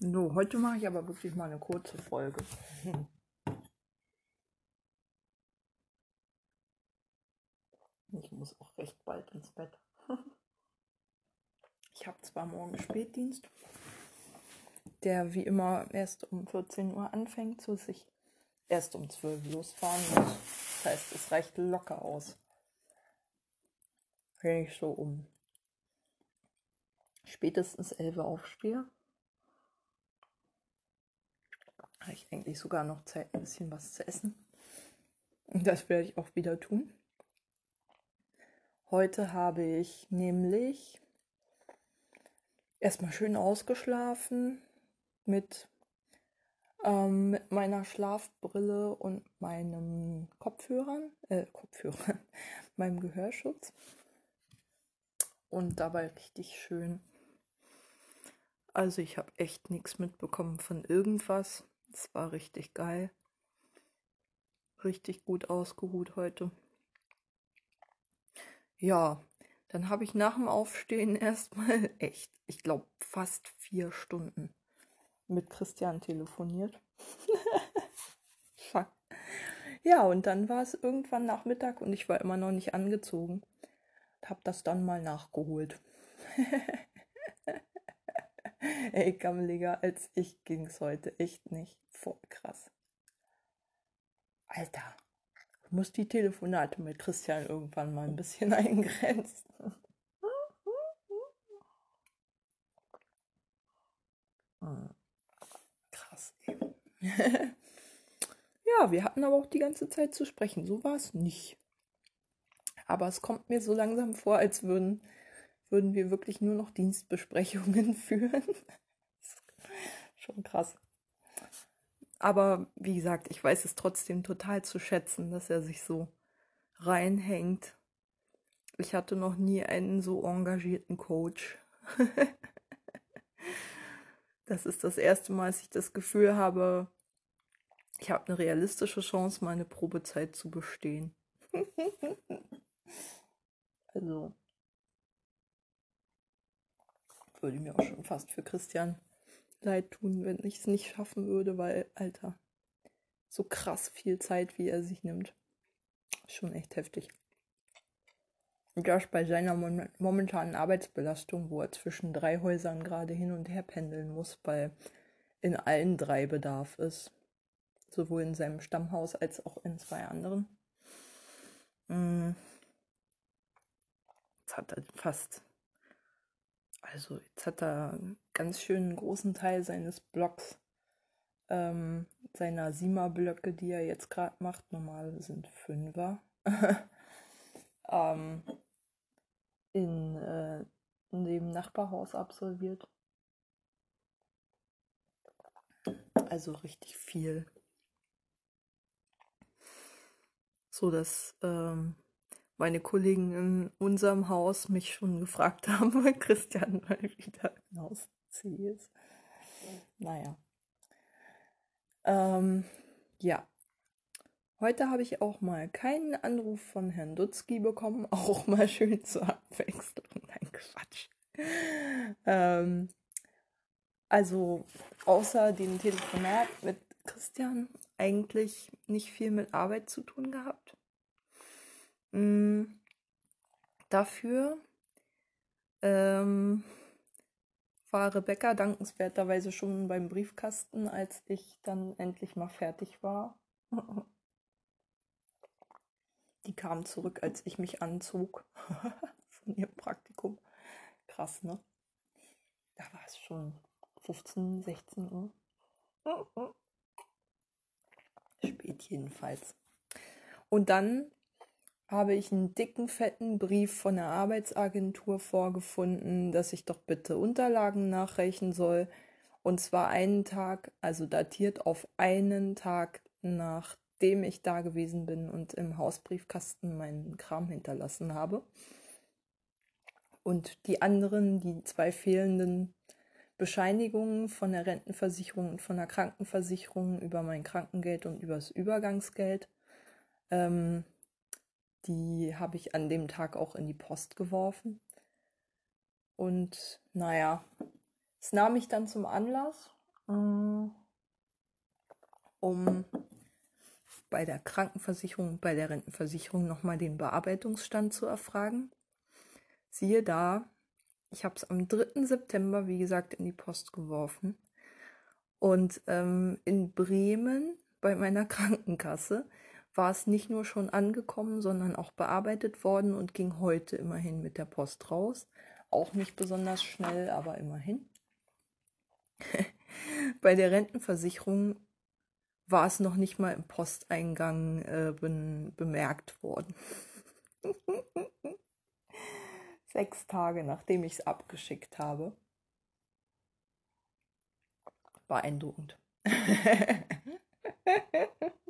So, heute mache ich aber wirklich mal eine kurze Folge. Ich muss auch recht bald ins Bett. Ich habe zwar morgen Spätdienst, der wie immer erst um 14 Uhr anfängt, so dass ich erst um 12 Uhr losfahren muss. Das heißt, es reicht locker aus. Wenn ich so um spätestens 11 Uhr aufstehe, habe ich eigentlich sogar noch Zeit, ein bisschen was zu essen. Und das werde ich auch wieder tun. Heute habe ich nämlich erstmal schön ausgeschlafen mit, ähm, mit meiner Schlafbrille und meinem Kopfhörern, äh, Kopfhörern, meinem Gehörschutz. Und dabei richtig schön. Also ich habe echt nichts mitbekommen von irgendwas. Es war richtig geil. Richtig gut ausgeruht heute. Ja, dann habe ich nach dem Aufstehen erstmal echt, ich glaube, fast vier Stunden mit Christian telefoniert. Fuck. Ja, und dann war es irgendwann Nachmittag und ich war immer noch nicht angezogen. Hab das dann mal nachgeholt. Ey, gammeliger als ich ging's heute echt nicht. Voll krass. Alter, ich muss die Telefonate mit Christian irgendwann mal ein bisschen eingrenzen. Hm. Krass. ja, wir hatten aber auch die ganze Zeit zu sprechen. So war es nicht. Aber es kommt mir so langsam vor, als würden, würden wir wirklich nur noch Dienstbesprechungen führen. Schon krass. Aber wie gesagt, ich weiß es trotzdem total zu schätzen, dass er sich so reinhängt. Ich hatte noch nie einen so engagierten Coach. das ist das erste Mal, dass ich das Gefühl habe, ich habe eine realistische Chance, meine Probezeit zu bestehen. also würde mir auch schon fast für Christian leid tun, wenn ich es nicht schaffen würde, weil, Alter, so krass viel Zeit, wie er sich nimmt. Schon echt heftig. Und das bei seiner momentanen Arbeitsbelastung, wo er zwischen drei Häusern gerade hin und her pendeln muss, weil in allen drei Bedarf ist. Sowohl in seinem Stammhaus als auch in zwei anderen. Mm. Jetzt hat er fast also jetzt hat er einen ganz schönen großen Teil seines Blocks, ähm, seiner Sima-Blöcke, die er jetzt gerade macht, normal sind Fünfer, ähm, in, äh, in dem Nachbarhaus absolviert. Also richtig viel. So dass ähm, meine Kollegen in unserem Haus mich schon gefragt haben, weil Christian mal wieder im Haus ist. Naja. Ähm, ja. Heute habe ich auch mal keinen Anruf von Herrn Dutzki bekommen, auch mal schön zur Abwechslung. Nein, Quatsch. Ähm, also außer dem Telefonat mit Christian eigentlich nicht viel mit Arbeit zu tun gehabt. Mm, dafür ähm, war Rebecca dankenswerterweise schon beim Briefkasten, als ich dann endlich mal fertig war. Die kam zurück, als ich mich anzog von ihrem Praktikum. Krass, ne? Da war es schon 15, 16 Uhr. Spät jedenfalls. Und dann habe ich einen dicken, fetten Brief von der Arbeitsagentur vorgefunden, dass ich doch bitte Unterlagen nachreichen soll. Und zwar einen Tag, also datiert auf einen Tag, nachdem ich da gewesen bin und im Hausbriefkasten meinen Kram hinterlassen habe. Und die anderen, die zwei fehlenden Bescheinigungen von der Rentenversicherung und von der Krankenversicherung über mein Krankengeld und übers Übergangsgeld, ähm, die habe ich an dem Tag auch in die Post geworfen. Und naja, es nahm mich dann zum Anlass, äh, um bei der Krankenversicherung, bei der Rentenversicherung nochmal den Bearbeitungsstand zu erfragen. Siehe da, ich habe es am 3. September, wie gesagt, in die Post geworfen. Und ähm, in Bremen bei meiner Krankenkasse war es nicht nur schon angekommen, sondern auch bearbeitet worden und ging heute immerhin mit der Post raus. Auch nicht besonders schnell, aber immerhin. Bei der Rentenversicherung war es noch nicht mal im Posteingang äh, be bemerkt worden. Sechs Tage nachdem ich es abgeschickt habe. Beeindruckend.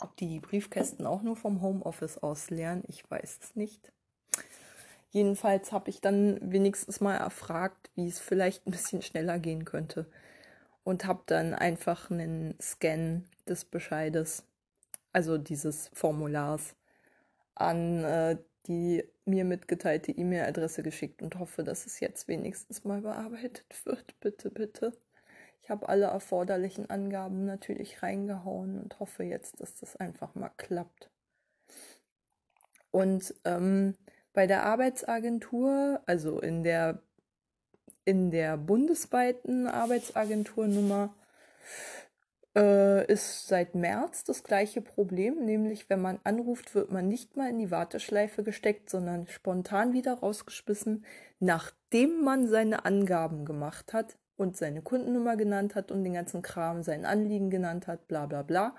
Ob die Briefkästen auch nur vom Homeoffice aus leeren, ich weiß es nicht. Jedenfalls habe ich dann wenigstens mal erfragt, wie es vielleicht ein bisschen schneller gehen könnte. Und habe dann einfach einen Scan des Bescheides, also dieses Formulars, an äh, die mir mitgeteilte E-Mail-Adresse geschickt und hoffe, dass es jetzt wenigstens mal bearbeitet wird. Bitte, bitte. Ich habe alle erforderlichen Angaben natürlich reingehauen und hoffe jetzt, dass das einfach mal klappt. Und ähm, bei der Arbeitsagentur, also in der, in der bundesweiten Arbeitsagenturnummer, äh, ist seit März das gleiche Problem, nämlich wenn man anruft, wird man nicht mal in die Warteschleife gesteckt, sondern spontan wieder rausgeschmissen, nachdem man seine Angaben gemacht hat und seine Kundennummer genannt hat und den ganzen Kram, sein Anliegen genannt hat, bla bla bla.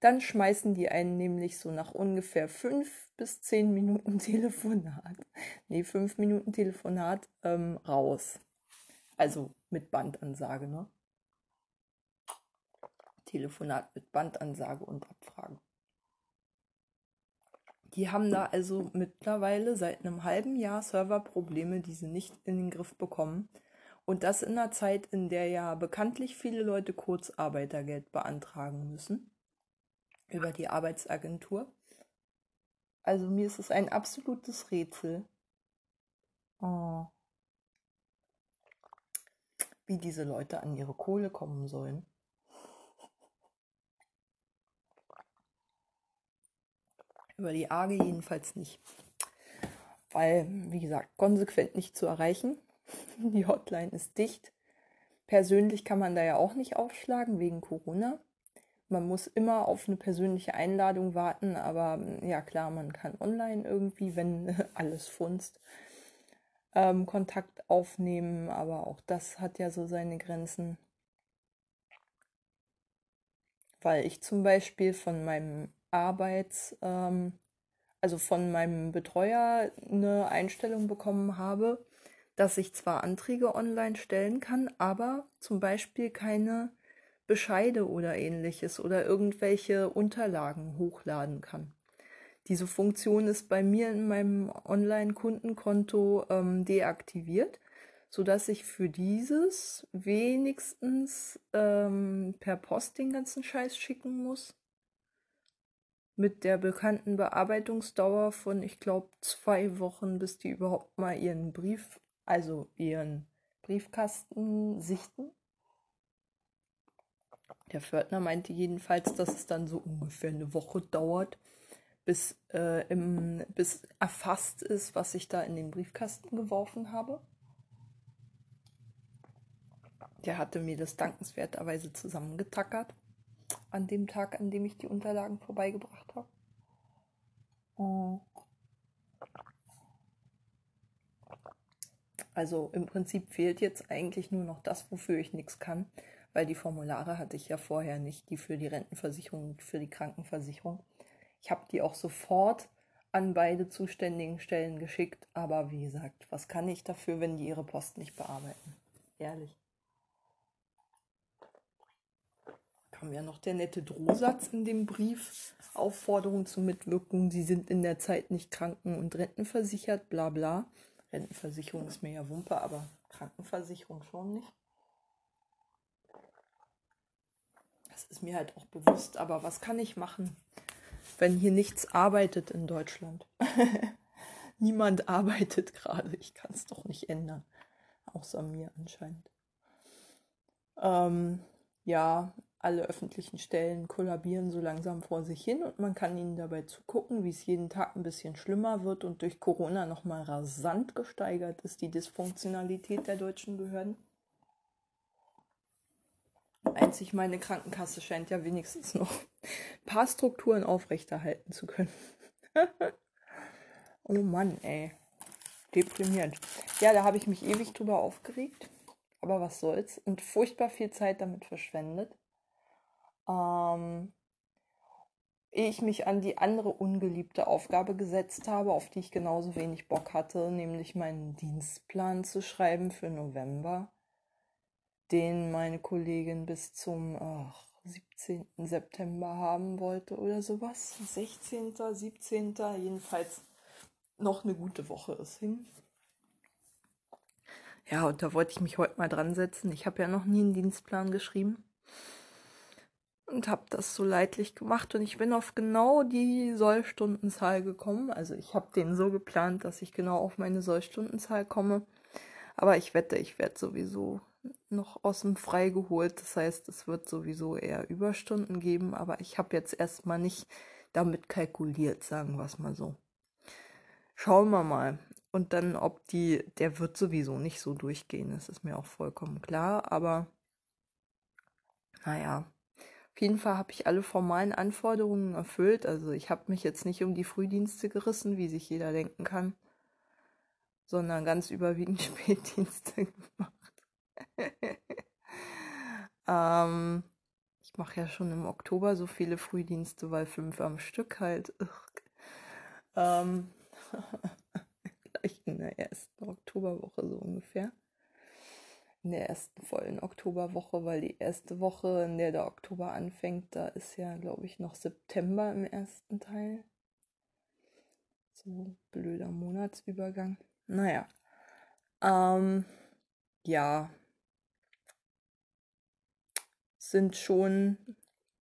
Dann schmeißen die einen nämlich so nach ungefähr fünf bis zehn Minuten Telefonat, nee, fünf Minuten Telefonat ähm, raus. Also mit Bandansage, ne? Telefonat mit Bandansage und Abfragen. Die haben da also mittlerweile seit einem halben Jahr Serverprobleme, die sie nicht in den Griff bekommen. Und das in einer Zeit, in der ja bekanntlich viele Leute Kurzarbeitergeld beantragen müssen über die Arbeitsagentur. Also mir ist es ein absolutes Rätsel, oh, wie diese Leute an ihre Kohle kommen sollen. Über die AGE jedenfalls nicht. Weil, wie gesagt, konsequent nicht zu erreichen. Die Hotline ist dicht. Persönlich kann man da ja auch nicht aufschlagen wegen Corona. Man muss immer auf eine persönliche Einladung warten, aber ja klar, man kann online irgendwie, wenn alles funzt, ähm, Kontakt aufnehmen, aber auch das hat ja so seine Grenzen. Weil ich zum Beispiel von meinem Arbeits, ähm, also von meinem Betreuer eine Einstellung bekommen habe, dass ich zwar Anträge online stellen kann, aber zum Beispiel keine Bescheide oder ähnliches oder irgendwelche Unterlagen hochladen kann. Diese Funktion ist bei mir in meinem Online-Kundenkonto ähm, deaktiviert, sodass ich für dieses wenigstens ähm, per Post den ganzen Scheiß schicken muss mit der bekannten Bearbeitungsdauer von, ich glaube, zwei Wochen, bis die überhaupt mal ihren Brief, also ihren Briefkasten sichten. Der Pförtner meinte jedenfalls, dass es dann so ungefähr eine Woche dauert, bis, äh, im, bis erfasst ist, was ich da in den Briefkasten geworfen habe. Der hatte mir das dankenswerterweise zusammengetackert an dem Tag, an dem ich die Unterlagen vorbeigebracht habe. Oh. Also im Prinzip fehlt jetzt eigentlich nur noch das, wofür ich nichts kann, weil die Formulare hatte ich ja vorher nicht, die für die Rentenversicherung und für die Krankenversicherung. Ich habe die auch sofort an beide zuständigen Stellen geschickt, aber wie gesagt, was kann ich dafür, wenn die ihre Post nicht bearbeiten? Ehrlich. kam ja noch der nette Drohsatz in dem Brief. Aufforderung zum Mitwirken, Sie sind in der Zeit nicht kranken- und rentenversichert, bla bla. Rentenversicherung ist mir ja Wumpe, aber Krankenversicherung schon nicht. Das ist mir halt auch bewusst, aber was kann ich machen, wenn hier nichts arbeitet in Deutschland? Niemand arbeitet gerade, ich kann es doch nicht ändern. Außer mir anscheinend. Ähm, ja, alle öffentlichen Stellen kollabieren so langsam vor sich hin und man kann ihnen dabei zugucken, wie es jeden Tag ein bisschen schlimmer wird und durch Corona nochmal rasant gesteigert ist, die Dysfunktionalität der deutschen Behörden. Einzig meine Krankenkasse scheint ja wenigstens noch ein paar Strukturen aufrechterhalten zu können. oh Mann, ey. Deprimierend. Ja, da habe ich mich ewig drüber aufgeregt. Aber was soll's. Und furchtbar viel Zeit damit verschwendet. Ähm, ich mich an die andere ungeliebte Aufgabe gesetzt habe, auf die ich genauso wenig Bock hatte, nämlich meinen Dienstplan zu schreiben für November den meine Kollegin bis zum ach, 17. September haben wollte oder sowas. 16., 17. jedenfalls noch eine gute Woche ist hin. Ja, und da wollte ich mich heute mal dran setzen. Ich habe ja noch nie einen Dienstplan geschrieben und habe das so leidlich gemacht und ich bin auf genau die Sollstundenzahl gekommen. Also ich habe den so geplant, dass ich genau auf meine Sollstundenzahl komme. Aber ich wette, ich werde sowieso noch aus dem Frei geholt. Das heißt, es wird sowieso eher Überstunden geben, aber ich habe jetzt erstmal nicht damit kalkuliert, sagen wir es mal so. Schauen wir mal. Und dann, ob die, der wird sowieso nicht so durchgehen, das ist mir auch vollkommen klar, aber naja. Auf jeden Fall habe ich alle formalen Anforderungen erfüllt. Also ich habe mich jetzt nicht um die Frühdienste gerissen, wie sich jeder denken kann, sondern ganz überwiegend Spätdienste gemacht. ähm, ich mache ja schon im Oktober so viele Frühdienste, weil fünf am Stück halt. Ähm, vielleicht in der ersten Oktoberwoche so ungefähr. In der ersten vollen Oktoberwoche, weil die erste Woche, in der der Oktober anfängt, da ist ja, glaube ich, noch September im ersten Teil. So blöder Monatsübergang. Naja. Ähm, ja, sind schon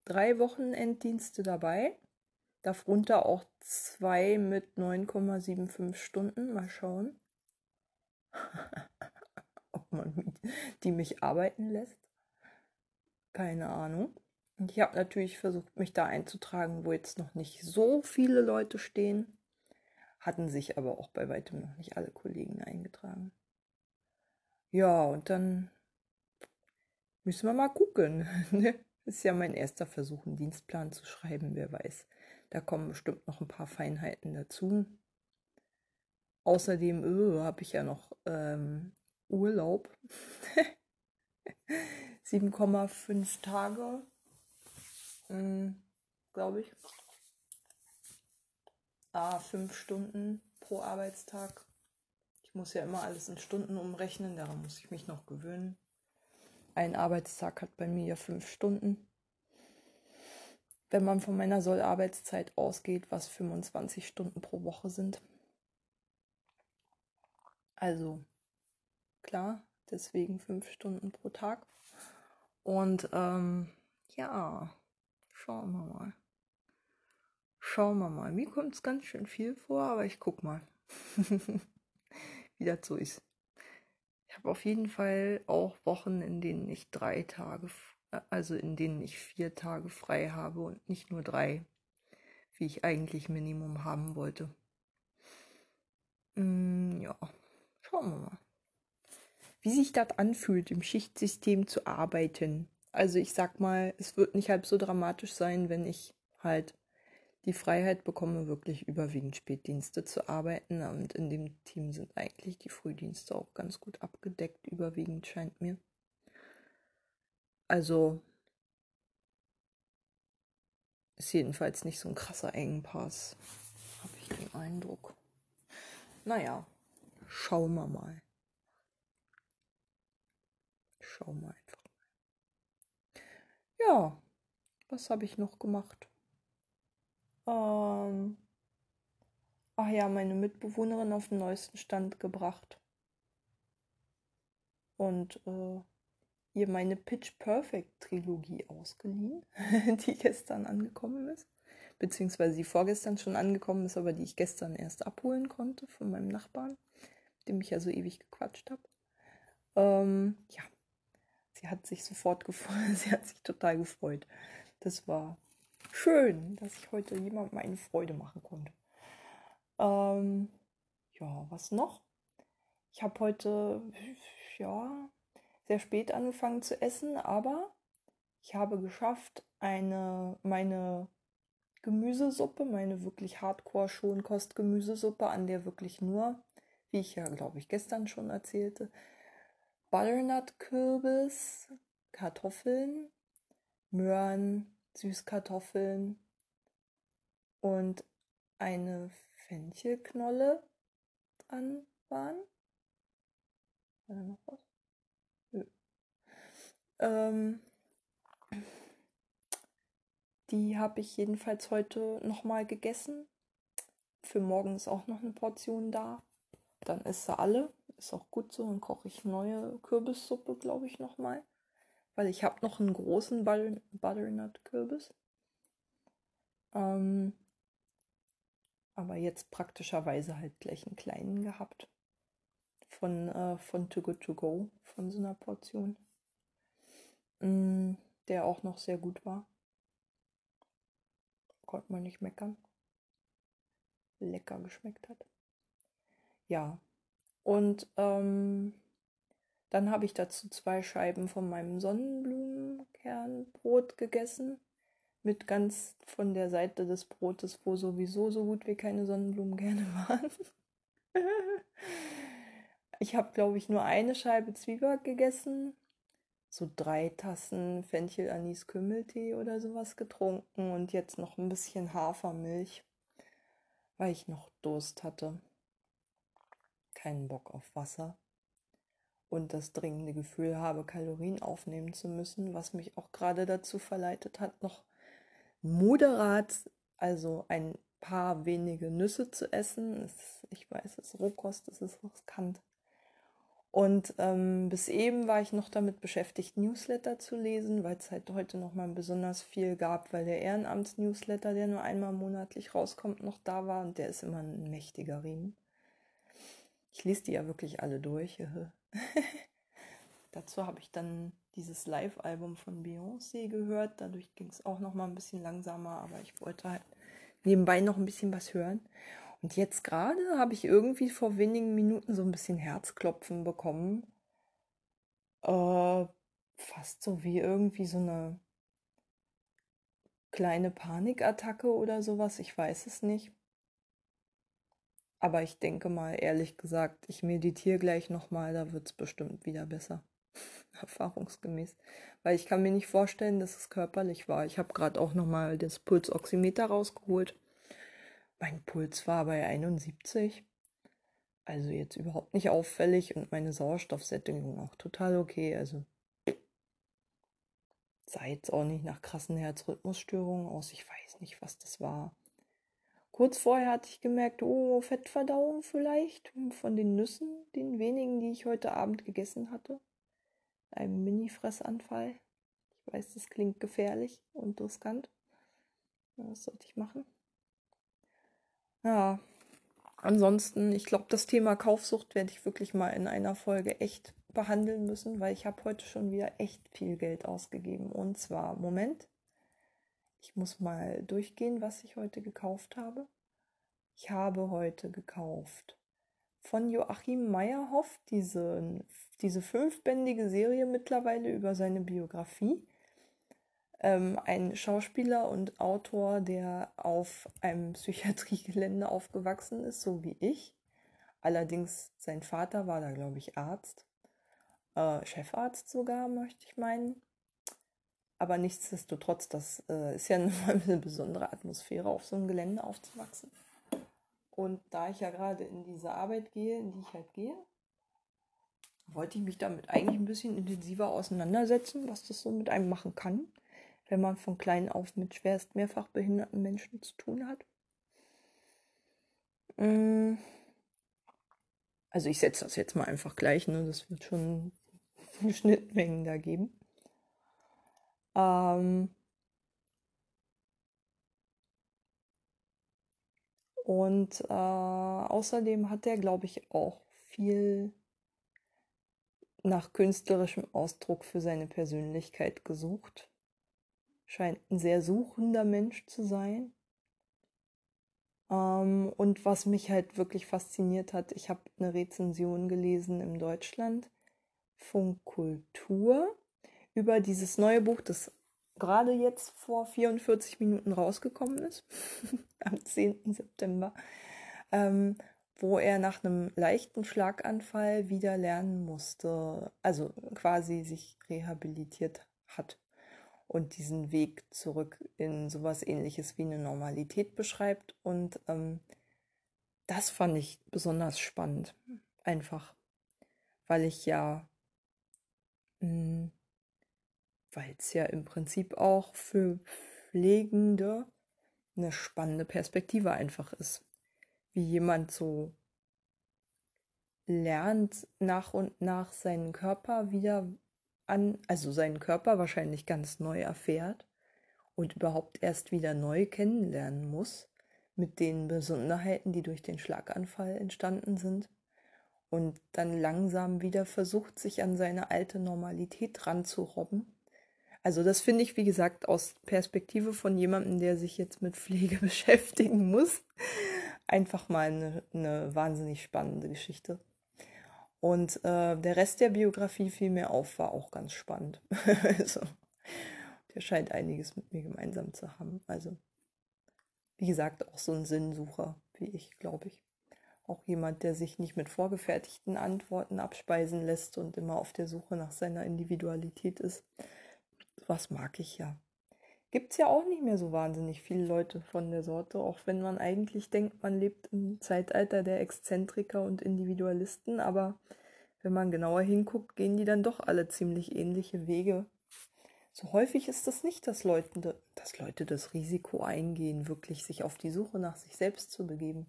drei Wochenenddienste dabei. Darunter auch zwei mit 9,75 Stunden. Mal schauen, man die mich arbeiten lässt. Keine Ahnung. Und ich habe natürlich versucht, mich da einzutragen, wo jetzt noch nicht so viele Leute stehen. Hatten sich aber auch bei weitem noch nicht alle Kollegen eingetragen. Ja, und dann Müssen wir mal gucken. Ne? Ist ja mein erster Versuch, einen Dienstplan zu schreiben, wer weiß. Da kommen bestimmt noch ein paar Feinheiten dazu. Außerdem öh, habe ich ja noch ähm, Urlaub. 7,5 Tage, hm, glaube ich. Ah, 5 Stunden pro Arbeitstag. Ich muss ja immer alles in Stunden umrechnen, daran muss ich mich noch gewöhnen. Ein Arbeitstag hat bei mir ja fünf Stunden. Wenn man von meiner Sollarbeitszeit ausgeht, was 25 Stunden pro Woche sind. Also klar, deswegen fünf Stunden pro Tag. Und ähm, ja, schauen wir mal. Schauen wir mal. Mir kommt es ganz schön viel vor, aber ich guck mal, wie das so ist. Ich habe auf jeden Fall auch Wochen, in denen ich drei Tage, äh, also in denen ich vier Tage frei habe und nicht nur drei, wie ich eigentlich Minimum haben wollte. Mm, ja, schauen wir mal. Wie sich das anfühlt, im Schichtsystem zu arbeiten. Also ich sag mal, es wird nicht halb so dramatisch sein, wenn ich halt die Freiheit bekomme, wirklich überwiegend Spätdienste zu arbeiten. Und in dem Team sind eigentlich die Frühdienste auch ganz gut abgedeckt, überwiegend scheint mir. Also ist jedenfalls nicht so ein krasser Engpass, habe ich den Eindruck. Naja, schauen wir mal. Schauen wir einfach mal. Ja, was habe ich noch gemacht? ähm, ach ja, meine Mitbewohnerin auf den neuesten Stand gebracht. Und äh, ihr meine Pitch Perfect Trilogie ausgeliehen, die gestern angekommen ist. Beziehungsweise die vorgestern schon angekommen ist, aber die ich gestern erst abholen konnte von meinem Nachbarn, dem ich ja so ewig gequatscht habe. Ähm, ja, sie hat sich sofort gefreut, sie hat sich total gefreut. Das war schön, dass ich heute jemandem eine Freude machen konnte. Ähm, ja, was noch? Ich habe heute, ja, sehr spät angefangen zu essen, aber ich habe geschafft, eine, meine Gemüsesuppe, meine wirklich hardcore Schonkost Gemüsesuppe, an der wirklich nur, wie ich ja glaube ich gestern schon erzählte, Butternut-Kürbis, Kartoffeln, Möhren, Süßkartoffeln und eine Fenchelknolle dran waren. War da noch was? Nö. Ähm, die habe ich jedenfalls heute nochmal gegessen. Für morgen ist auch noch eine Portion da. Dann ist sie alle. Ist auch gut so. Dann koche ich neue Kürbissuppe, glaube ich, nochmal. Weil ich habe noch einen großen Butter Butternut-Kürbis. Ähm, aber jetzt praktischerweise halt gleich einen kleinen gehabt. Von, äh, von Too Good To Go, von so einer Portion. Mm, der auch noch sehr gut war. Konnte man nicht meckern. Lecker geschmeckt hat. Ja. Und ähm, dann habe ich dazu zwei Scheiben von meinem Sonnenblumenkernbrot gegessen. Mit ganz von der Seite des Brotes, wo sowieso so gut wie keine Sonnenblumenkerne waren. ich habe, glaube ich, nur eine Scheibe Zwieback gegessen so drei Tassen Fenchel, Anis, Kümmeltee oder sowas getrunken und jetzt noch ein bisschen Hafermilch, weil ich noch Durst hatte. Keinen Bock auf Wasser und das dringende Gefühl habe, Kalorien aufnehmen zu müssen, was mich auch gerade dazu verleitet hat, noch moderat, also ein paar wenige Nüsse zu essen. Ich weiß, es ist Rohkost, es ist riskant. Und ähm, bis eben war ich noch damit beschäftigt, Newsletter zu lesen, weil es halt heute noch mal besonders viel gab, weil der Ehrenamts-Newsletter, der nur einmal monatlich rauskommt, noch da war und der ist immer ein mächtiger Riemen. Ich lese die ja wirklich alle durch. Dazu habe ich dann dieses Live-Album von Beyoncé gehört. Dadurch ging es auch noch mal ein bisschen langsamer, aber ich wollte halt nebenbei noch ein bisschen was hören. Und jetzt gerade habe ich irgendwie vor wenigen Minuten so ein bisschen Herzklopfen bekommen. Äh, fast so wie irgendwie so eine kleine Panikattacke oder sowas. Ich weiß es nicht. Aber ich denke mal, ehrlich gesagt, ich meditiere gleich nochmal, da wird es bestimmt wieder besser. Erfahrungsgemäß. Weil ich kann mir nicht vorstellen, dass es körperlich war. Ich habe gerade auch nochmal das Pulsoximeter rausgeholt. Mein Puls war bei 71. Also jetzt überhaupt nicht auffällig und meine Sauerstoffsättigung auch total okay. Also sah jetzt auch nicht nach krassen Herzrhythmusstörungen aus. Ich weiß nicht, was das war. Kurz vorher hatte ich gemerkt, oh, Fettverdauung vielleicht von den Nüssen, den wenigen, die ich heute Abend gegessen hatte. Ein Mini-Fressanfall. Ich weiß, das klingt gefährlich und riskant. Was sollte ich machen? Ja, ansonsten, ich glaube, das Thema Kaufsucht werde ich wirklich mal in einer Folge echt behandeln müssen, weil ich habe heute schon wieder echt viel Geld ausgegeben. Und zwar, Moment, ich muss mal durchgehen, was ich heute gekauft habe. Ich habe heute gekauft von Joachim Meyerhoff diese, diese fünfbändige Serie mittlerweile über seine Biografie ähm, ein Schauspieler und Autor, der auf einem Psychiatriegelände aufgewachsen ist, so wie ich. Allerdings sein Vater war da, glaube ich, Arzt, äh, Chefarzt sogar, möchte ich meinen. Aber nichtsdestotrotz, das äh, ist ja eine besondere Atmosphäre, auf so einem Gelände aufzuwachsen. Und da ich ja gerade in diese Arbeit gehe, in die ich halt gehe, wollte ich mich damit eigentlich ein bisschen intensiver auseinandersetzen, was das so mit einem machen kann wenn man von klein auf mit schwerst mehrfach behinderten Menschen zu tun hat. Mm. Also ich setze das jetzt mal einfach gleich, ne? Das wird schon Schnittmengen da geben. Ähm und äh, außerdem hat er, glaube ich, auch viel nach künstlerischem Ausdruck für seine Persönlichkeit gesucht. Scheint ein sehr suchender Mensch zu sein. Ähm, und was mich halt wirklich fasziniert hat, ich habe eine Rezension gelesen im Deutschland Funkkultur über dieses neue Buch, das gerade jetzt vor 44 Minuten rausgekommen ist, am 10. September, ähm, wo er nach einem leichten Schlaganfall wieder lernen musste, also quasi sich rehabilitiert hat und diesen Weg zurück in sowas ähnliches wie eine Normalität beschreibt. Und ähm, das fand ich besonders spannend. Einfach, weil ich ja, hm, weil es ja im Prinzip auch für Pflegende eine spannende Perspektive einfach ist. Wie jemand so lernt nach und nach seinen Körper wieder an, also seinen Körper wahrscheinlich ganz neu erfährt und überhaupt erst wieder neu kennenlernen muss mit den Besonderheiten, die durch den Schlaganfall entstanden sind und dann langsam wieder versucht, sich an seine alte Normalität ranzurobben. Also das finde ich, wie gesagt, aus Perspektive von jemandem, der sich jetzt mit Pflege beschäftigen muss, einfach mal eine, eine wahnsinnig spannende Geschichte. Und äh, der Rest der Biografie fiel mir auf, war auch ganz spannend. also, der scheint einiges mit mir gemeinsam zu haben. Also, wie gesagt, auch so ein Sinnsucher, wie ich, glaube ich. Auch jemand, der sich nicht mit vorgefertigten Antworten abspeisen lässt und immer auf der Suche nach seiner Individualität ist. Was mag ich ja. Gibt es ja auch nicht mehr so wahnsinnig viele Leute von der Sorte, auch wenn man eigentlich denkt, man lebt im Zeitalter der Exzentriker und Individualisten, aber wenn man genauer hinguckt, gehen die dann doch alle ziemlich ähnliche Wege. So häufig ist es das nicht, dass Leute, dass Leute das Risiko eingehen, wirklich sich auf die Suche nach sich selbst zu begeben.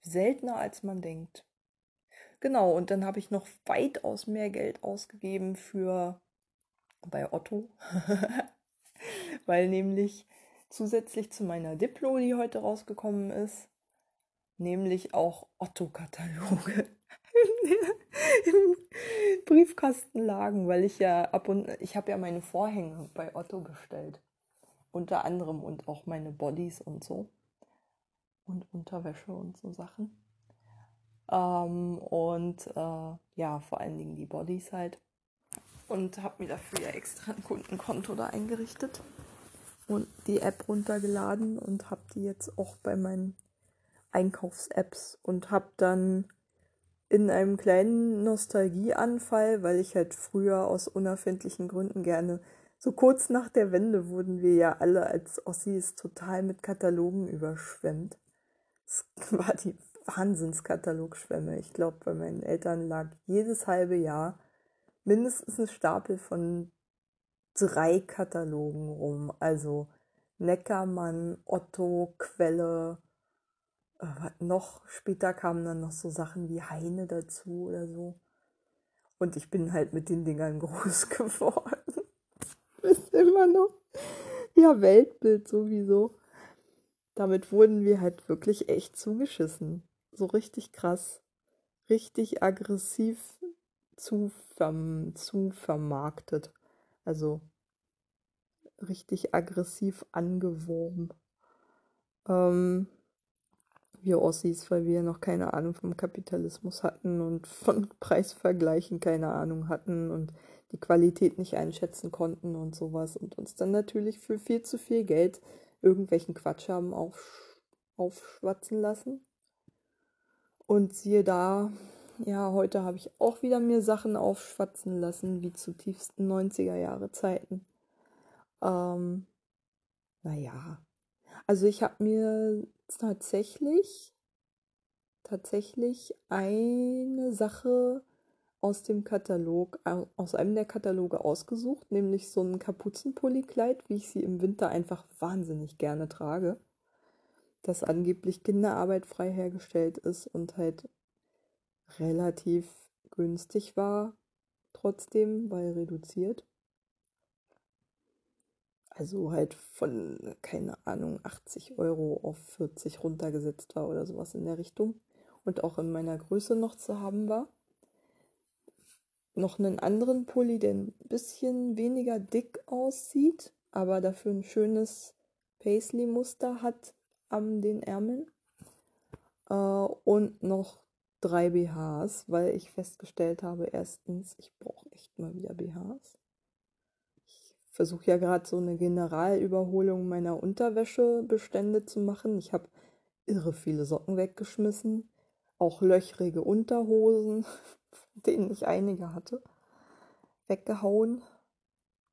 Seltener als man denkt. Genau, und dann habe ich noch weitaus mehr Geld ausgegeben für bei Otto, weil nämlich zusätzlich zu meiner Diplo, die heute rausgekommen ist, nämlich auch Otto-Kataloge im Briefkasten lagen, weil ich ja ab und ich habe ja meine Vorhänge bei Otto bestellt. Unter anderem und auch meine Bodies und so. Und Unterwäsche und so Sachen. Ähm, und äh, ja, vor allen Dingen die Bodies halt und habe mir dafür ja extra ein Kundenkonto da eingerichtet und die App runtergeladen und habe die jetzt auch bei meinen Einkaufs-Apps und habe dann in einem kleinen Nostalgieanfall, weil ich halt früher aus unerfindlichen Gründen gerne so kurz nach der Wende wurden wir ja alle als Ossis total mit Katalogen überschwemmt. Es war die Wahnsinnskatalogschwemme. Ich glaube, bei meinen Eltern lag jedes halbe Jahr mindestens ein Stapel von drei Katalogen rum. Also Neckermann, Otto, Quelle, äh, noch später kamen dann noch so Sachen wie Heine dazu oder so. Und ich bin halt mit den Dingern groß geworden. Ist immer noch. Ja, Weltbild sowieso. Damit wurden wir halt wirklich echt zugeschissen. So richtig krass. Richtig aggressiv zu, verm zu vermarktet. Also richtig aggressiv angeworben. Ähm, wir Ossis, weil wir noch keine Ahnung vom Kapitalismus hatten und von Preisvergleichen keine Ahnung hatten und die Qualität nicht einschätzen konnten und sowas und uns dann natürlich für viel zu viel Geld irgendwelchen Quatsch haben auf, aufschwatzen lassen. Und siehe da, ja, heute habe ich auch wieder mir Sachen aufschwatzen lassen, wie zu tiefsten 90er Jahre Zeiten. Ähm, naja, also ich habe mir tatsächlich, tatsächlich eine Sache aus dem Katalog, aus einem der Kataloge ausgesucht, nämlich so ein Kapuzenpullikleid, wie ich sie im Winter einfach wahnsinnig gerne trage, das angeblich Kinderarbeit frei hergestellt ist und halt relativ günstig war, trotzdem, weil reduziert. Also halt von, keine Ahnung, 80 Euro auf 40 runtergesetzt war oder sowas in der Richtung. Und auch in meiner Größe noch zu haben war. noch einen anderen Pulli, der ein bisschen weniger dick aussieht, aber dafür ein schönes Paisley-Muster hat an den Ärmeln. Äh, und noch drei BHs, weil ich festgestellt habe, erstens, ich brauche echt mal wieder BHs. Ich versuche ja gerade so eine Generalüberholung meiner Unterwäschebestände zu machen. Ich habe irre viele Socken weggeschmissen, auch löchrige Unterhosen, von denen ich einige hatte, weggehauen,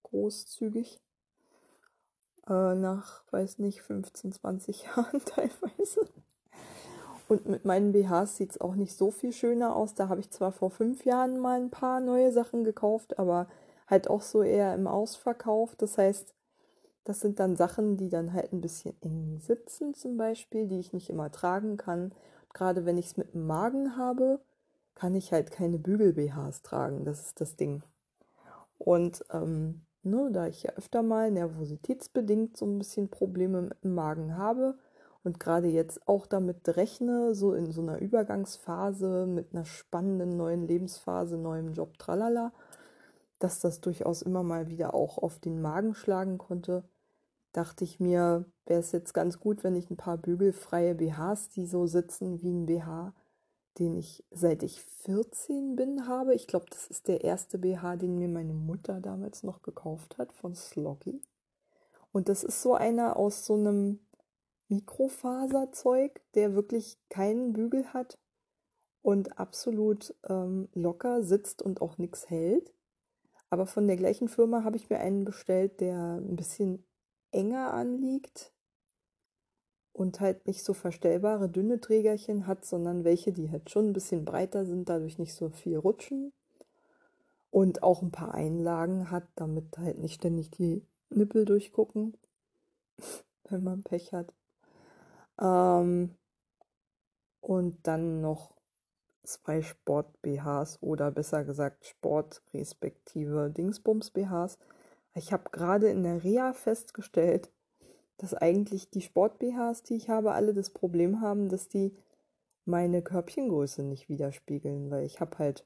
großzügig. Äh, nach, weiß nicht, 15, 20 Jahren teilweise. Und mit meinen BHs sieht es auch nicht so viel schöner aus. Da habe ich zwar vor fünf Jahren mal ein paar neue Sachen gekauft, aber halt auch so eher im Ausverkauf. Das heißt, das sind dann Sachen, die dann halt ein bisschen eng sitzen zum Beispiel, die ich nicht immer tragen kann. Gerade wenn ich es mit dem Magen habe, kann ich halt keine Bügel-BHs tragen. Das ist das Ding. Und ähm, ne, da ich ja öfter mal nervositätsbedingt so ein bisschen Probleme mit dem Magen habe, und gerade jetzt auch damit rechne, so in so einer Übergangsphase mit einer spannenden neuen Lebensphase, neuem Job, tralala, dass das durchaus immer mal wieder auch auf den Magen schlagen konnte, dachte ich mir, wäre es jetzt ganz gut, wenn ich ein paar bügelfreie BHs, die so sitzen wie ein BH, den ich seit ich 14 bin habe. Ich glaube, das ist der erste BH, den mir meine Mutter damals noch gekauft hat von Sloggy. Und das ist so einer aus so einem Mikrofaserzeug, der wirklich keinen Bügel hat und absolut ähm, locker sitzt und auch nichts hält. Aber von der gleichen Firma habe ich mir einen bestellt, der ein bisschen enger anliegt und halt nicht so verstellbare dünne Trägerchen hat, sondern welche, die halt schon ein bisschen breiter sind, dadurch nicht so viel rutschen und auch ein paar Einlagen hat, damit halt nicht ständig die Nippel durchgucken, wenn man Pech hat. Ähm, und dann noch zwei Sport-BHs oder besser gesagt Sport respektive Dingsbums-BHs. Ich habe gerade in der Reha festgestellt, dass eigentlich die Sport-BHs, die ich habe, alle das Problem haben, dass die meine Körbchengröße nicht widerspiegeln, weil ich habe halt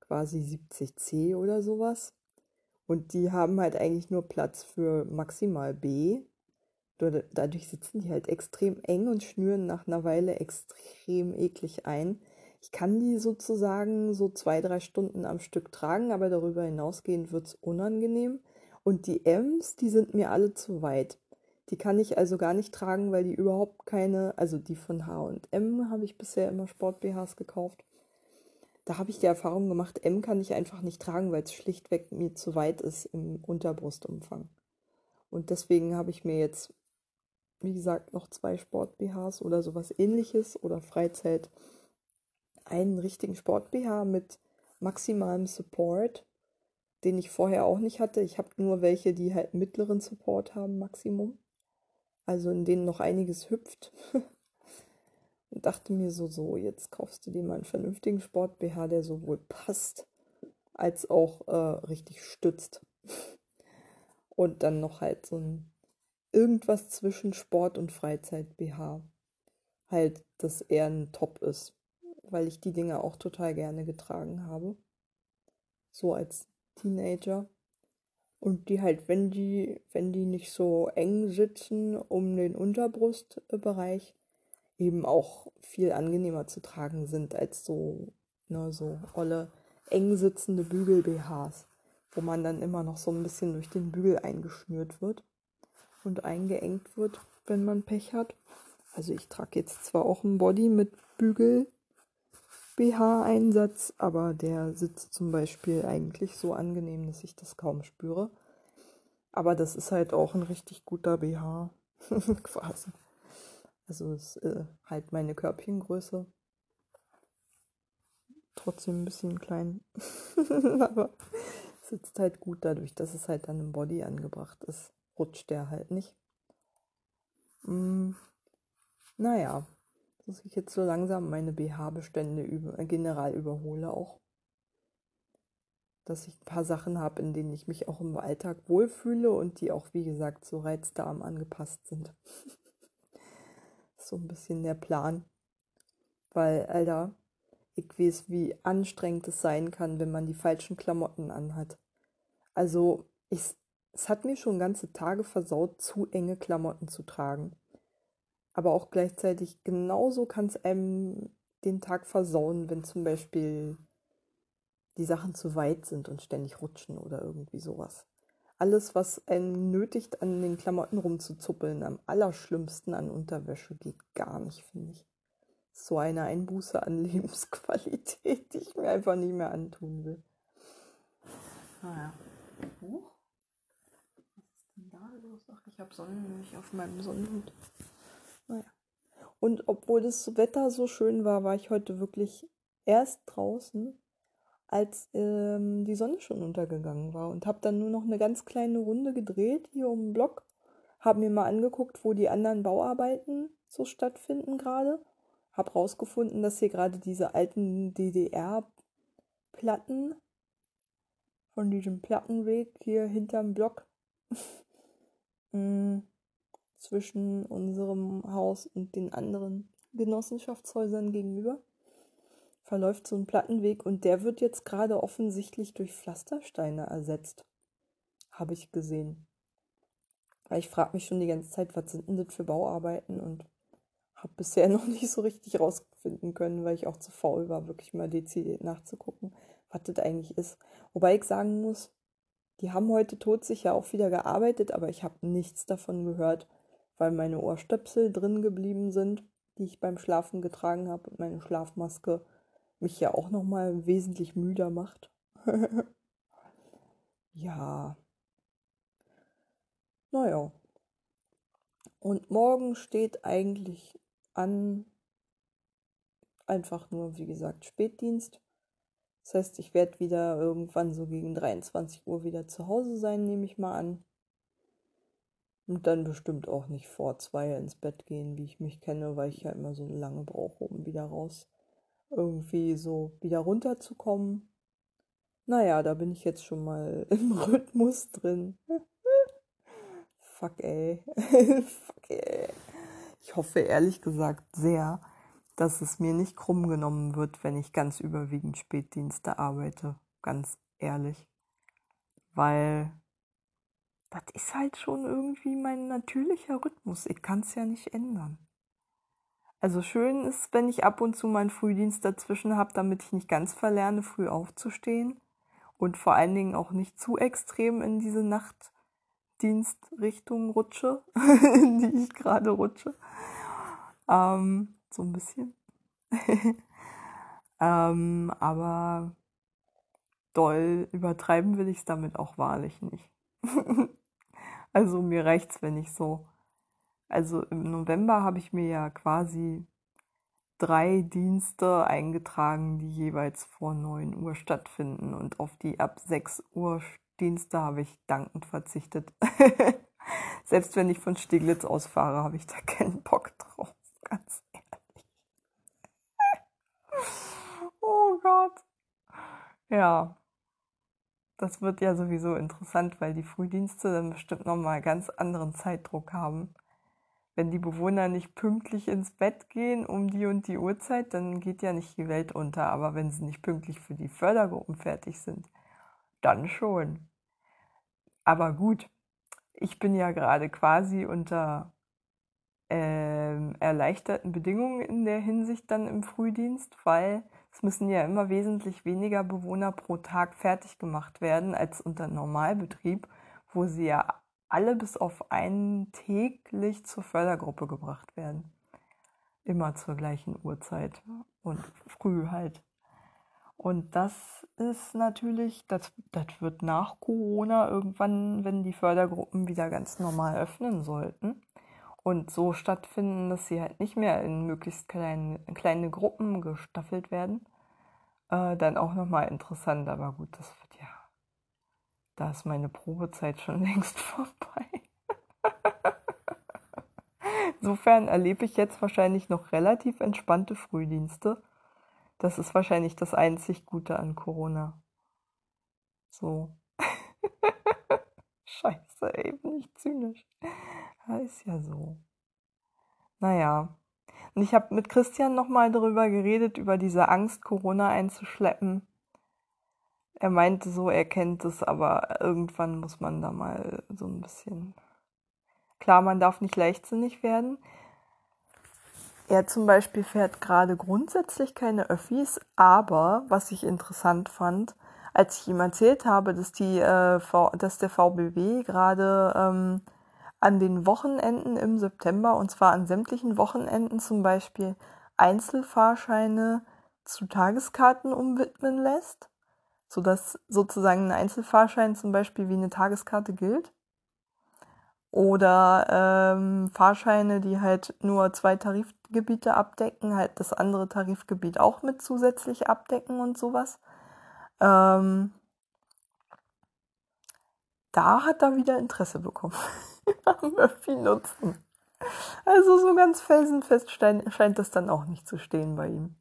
quasi 70C oder sowas. Und die haben halt eigentlich nur Platz für maximal B dadurch sitzen die halt extrem eng und schnüren nach einer Weile extrem eklig ein. Ich kann die sozusagen so zwei, drei Stunden am Stück tragen, aber darüber hinausgehend wird es unangenehm. Und die M's, die sind mir alle zu weit. Die kann ich also gar nicht tragen, weil die überhaupt keine, also die von H&M habe ich bisher immer Sport-BHs gekauft. Da habe ich die Erfahrung gemacht, M kann ich einfach nicht tragen, weil es schlichtweg mir zu weit ist im Unterbrustumfang. Und deswegen habe ich mir jetzt wie gesagt, noch zwei Sport-BHs oder sowas ähnliches oder Freizeit. Einen richtigen Sport-BH mit maximalem Support, den ich vorher auch nicht hatte. Ich habe nur welche, die halt mittleren Support haben, Maximum. Also in denen noch einiges hüpft. Und dachte mir so, so, jetzt kaufst du dir mal einen vernünftigen Sport-BH, der sowohl passt als auch äh, richtig stützt. Und dann noch halt so ein irgendwas zwischen Sport und Freizeit BH. Halt, dass er ein Top ist, weil ich die Dinge auch total gerne getragen habe. So als Teenager. Und die halt, wenn die, wenn die nicht so eng sitzen um den Unterbrustbereich, eben auch viel angenehmer zu tragen sind als so, ne, so olle, eng sitzende Bügel-BHs, wo man dann immer noch so ein bisschen durch den Bügel eingeschnürt wird und eingeengt wird, wenn man Pech hat. Also ich trage jetzt zwar auch einen Body mit Bügel BH-Einsatz, aber der sitzt zum Beispiel eigentlich so angenehm, dass ich das kaum spüre. Aber das ist halt auch ein richtig guter BH, quasi. Also es ist äh, halt meine Körbchengröße. Trotzdem ein bisschen klein. aber sitzt halt gut dadurch, dass es halt dann im Body angebracht ist rutscht der halt nicht. Hm, naja, dass ich jetzt so langsam meine BH-Bestände über, äh, überhole auch. Dass ich ein paar Sachen habe, in denen ich mich auch im Alltag wohlfühle und die auch, wie gesagt, so Reizdarm angepasst sind. so ein bisschen der Plan. Weil, Alter, ich weiß, wie anstrengend es sein kann, wenn man die falschen Klamotten anhat. Also, ich, es hat mir schon ganze Tage versaut, zu enge Klamotten zu tragen. Aber auch gleichzeitig genauso kann es einem den Tag versauen, wenn zum Beispiel die Sachen zu weit sind und ständig rutschen oder irgendwie sowas. Alles, was einen nötigt, an den Klamotten rumzuzuppeln, am allerschlimmsten an Unterwäsche, geht gar nicht, finde ich. So eine Einbuße an Lebensqualität, die ich mir einfach nicht mehr antun will. Naja. Huch. Was ist denn da los? Ach, ich habe Sonnenmilch auf meinem Sonnenhut. Naja. Und obwohl das Wetter so schön war, war ich heute wirklich erst draußen als ähm, die Sonne schon untergegangen war und habe dann nur noch eine ganz kleine Runde gedreht hier um den Block, habe mir mal angeguckt, wo die anderen Bauarbeiten so stattfinden gerade, habe rausgefunden, dass hier gerade diese alten DDR-Platten von diesem Plattenweg hier hinterm Block mm, zwischen unserem Haus und den anderen Genossenschaftshäusern gegenüber verläuft so ein Plattenweg und der wird jetzt gerade offensichtlich durch Pflastersteine ersetzt. Habe ich gesehen. Weil ich frage mich schon die ganze Zeit, was sind denn das für Bauarbeiten und habe bisher noch nicht so richtig rausfinden können, weil ich auch zu faul war, wirklich mal dezidiert nachzugucken, was das eigentlich ist. Wobei ich sagen muss, die haben heute todsicher auch wieder gearbeitet, aber ich habe nichts davon gehört, weil meine Ohrstöpsel drin geblieben sind, die ich beim Schlafen getragen habe und meine Schlafmaske mich ja auch noch mal wesentlich müder macht. ja. Naja. Und morgen steht eigentlich an einfach nur, wie gesagt, Spätdienst. Das heißt, ich werde wieder irgendwann so gegen 23 Uhr wieder zu Hause sein, nehme ich mal an. Und dann bestimmt auch nicht vor zwei ins Bett gehen, wie ich mich kenne, weil ich ja immer so lange brauche, um wieder raus irgendwie so wieder runterzukommen. Naja, da bin ich jetzt schon mal im Rhythmus drin. Fuck ey. Fuck ey. Ich hoffe ehrlich gesagt sehr, dass es mir nicht krumm genommen wird, wenn ich ganz überwiegend Spätdienste arbeite. Ganz ehrlich. Weil das ist halt schon irgendwie mein natürlicher Rhythmus. Ich kann es ja nicht ändern. Also schön ist, wenn ich ab und zu meinen Frühdienst dazwischen habe, damit ich nicht ganz verlerne, früh aufzustehen und vor allen Dingen auch nicht zu extrem in diese Nachtdienstrichtung rutsche, in die ich gerade rutsche. Ähm, so ein bisschen. ähm, aber doll übertreiben will ich es damit auch wahrlich nicht. also mir reicht's, wenn ich so also im November habe ich mir ja quasi drei Dienste eingetragen, die jeweils vor 9 Uhr stattfinden. Und auf die ab 6 Uhr Dienste habe ich dankend verzichtet. Selbst wenn ich von Steglitz ausfahre, habe ich da keinen Bock drauf. Ganz ehrlich. oh Gott. Ja. Das wird ja sowieso interessant, weil die Frühdienste dann bestimmt nochmal ganz anderen Zeitdruck haben wenn die Bewohner nicht pünktlich ins Bett gehen um die und die Uhrzeit, dann geht ja nicht die Welt unter. Aber wenn sie nicht pünktlich für die Fördergruppen fertig sind, dann schon. Aber gut, ich bin ja gerade quasi unter äh, erleichterten Bedingungen in der Hinsicht dann im Frühdienst, weil es müssen ja immer wesentlich weniger Bewohner pro Tag fertig gemacht werden als unter Normalbetrieb, wo sie ja alle bis auf einen täglich zur Fördergruppe gebracht werden. Immer zur gleichen Uhrzeit und früh halt. Und das ist natürlich, das, das wird nach Corona irgendwann, wenn die Fördergruppen wieder ganz normal öffnen sollten und so stattfinden, dass sie halt nicht mehr in möglichst kleine, kleine Gruppen gestaffelt werden, äh, dann auch nochmal interessant. Aber gut, das wird ja da ist meine Probezeit schon längst vorbei. Insofern erlebe ich jetzt wahrscheinlich noch relativ entspannte Frühdienste. Das ist wahrscheinlich das einzig Gute an Corona. So. Scheiße, eben nicht zynisch. Ja, ist ja so. Naja. Und ich habe mit Christian nochmal darüber geredet, über diese Angst, Corona einzuschleppen. Er meinte so, er kennt es, aber irgendwann muss man da mal so ein bisschen. Klar, man darf nicht leichtsinnig werden. Er zum Beispiel fährt gerade grundsätzlich keine Öffis, aber was ich interessant fand, als ich ihm erzählt habe, dass, die, äh, dass der VBW gerade ähm, an den Wochenenden im September, und zwar an sämtlichen Wochenenden zum Beispiel, Einzelfahrscheine zu Tageskarten umwidmen lässt, sodass sozusagen ein Einzelfahrschein zum Beispiel wie eine Tageskarte gilt. Oder ähm, Fahrscheine, die halt nur zwei Tarifgebiete abdecken, halt das andere Tarifgebiet auch mit zusätzlich abdecken und sowas. Ähm, da hat er wieder Interesse bekommen Öffi nutzen. Also so ganz felsenfest scheint das dann auch nicht zu stehen bei ihm.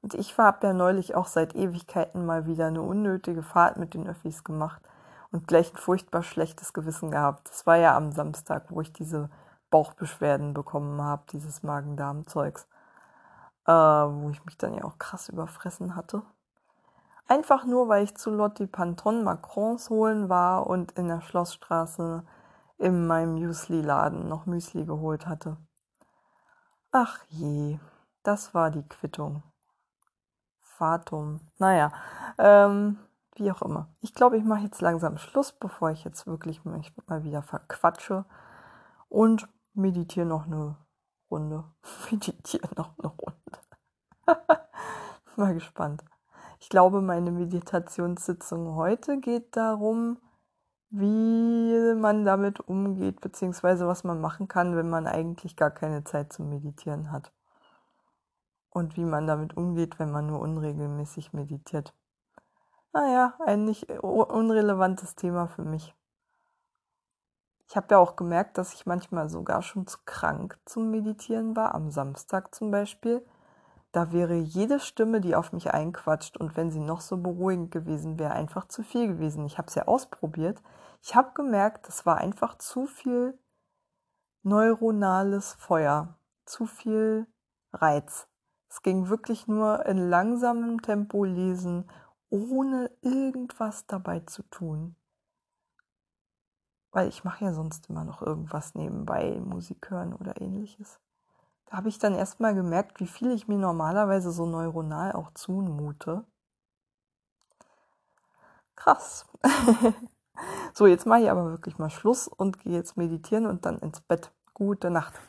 Und ich habe ja neulich auch seit Ewigkeiten mal wieder eine unnötige Fahrt mit den Öffis gemacht und gleich ein furchtbar schlechtes Gewissen gehabt. Das war ja am Samstag, wo ich diese Bauchbeschwerden bekommen habe, dieses Magen-Darm-Zeugs, äh, wo ich mich dann ja auch krass überfressen hatte. Einfach nur, weil ich zu Lotti Panton Macrons holen war und in der Schlossstraße in meinem Müsli-Laden noch Müsli geholt hatte. Ach je, das war die Quittung. Fatum. Naja, ähm, wie auch immer. Ich glaube, ich mache jetzt langsam Schluss, bevor ich jetzt wirklich mich mal wieder verquatsche und meditiere noch eine Runde. meditiere noch eine Runde. mal gespannt. Ich glaube, meine Meditationssitzung heute geht darum, wie man damit umgeht, beziehungsweise was man machen kann, wenn man eigentlich gar keine Zeit zum Meditieren hat. Und wie man damit umgeht, wenn man nur unregelmäßig meditiert. Naja, ein nicht unrelevantes Thema für mich. Ich habe ja auch gemerkt, dass ich manchmal sogar schon zu krank zum Meditieren war, am Samstag zum Beispiel. Da wäre jede Stimme, die auf mich einquatscht und wenn sie noch so beruhigend gewesen wäre, einfach zu viel gewesen. Ich habe es ja ausprobiert. Ich habe gemerkt, das war einfach zu viel neuronales Feuer, zu viel Reiz. Es ging wirklich nur in langsamem Tempo lesen, ohne irgendwas dabei zu tun. Weil ich mache ja sonst immer noch irgendwas nebenbei, Musik hören oder ähnliches. Da habe ich dann erstmal gemerkt, wie viel ich mir normalerweise so neuronal auch zumute. Krass. so, jetzt mache ich aber wirklich mal Schluss und gehe jetzt meditieren und dann ins Bett. Gute Nacht.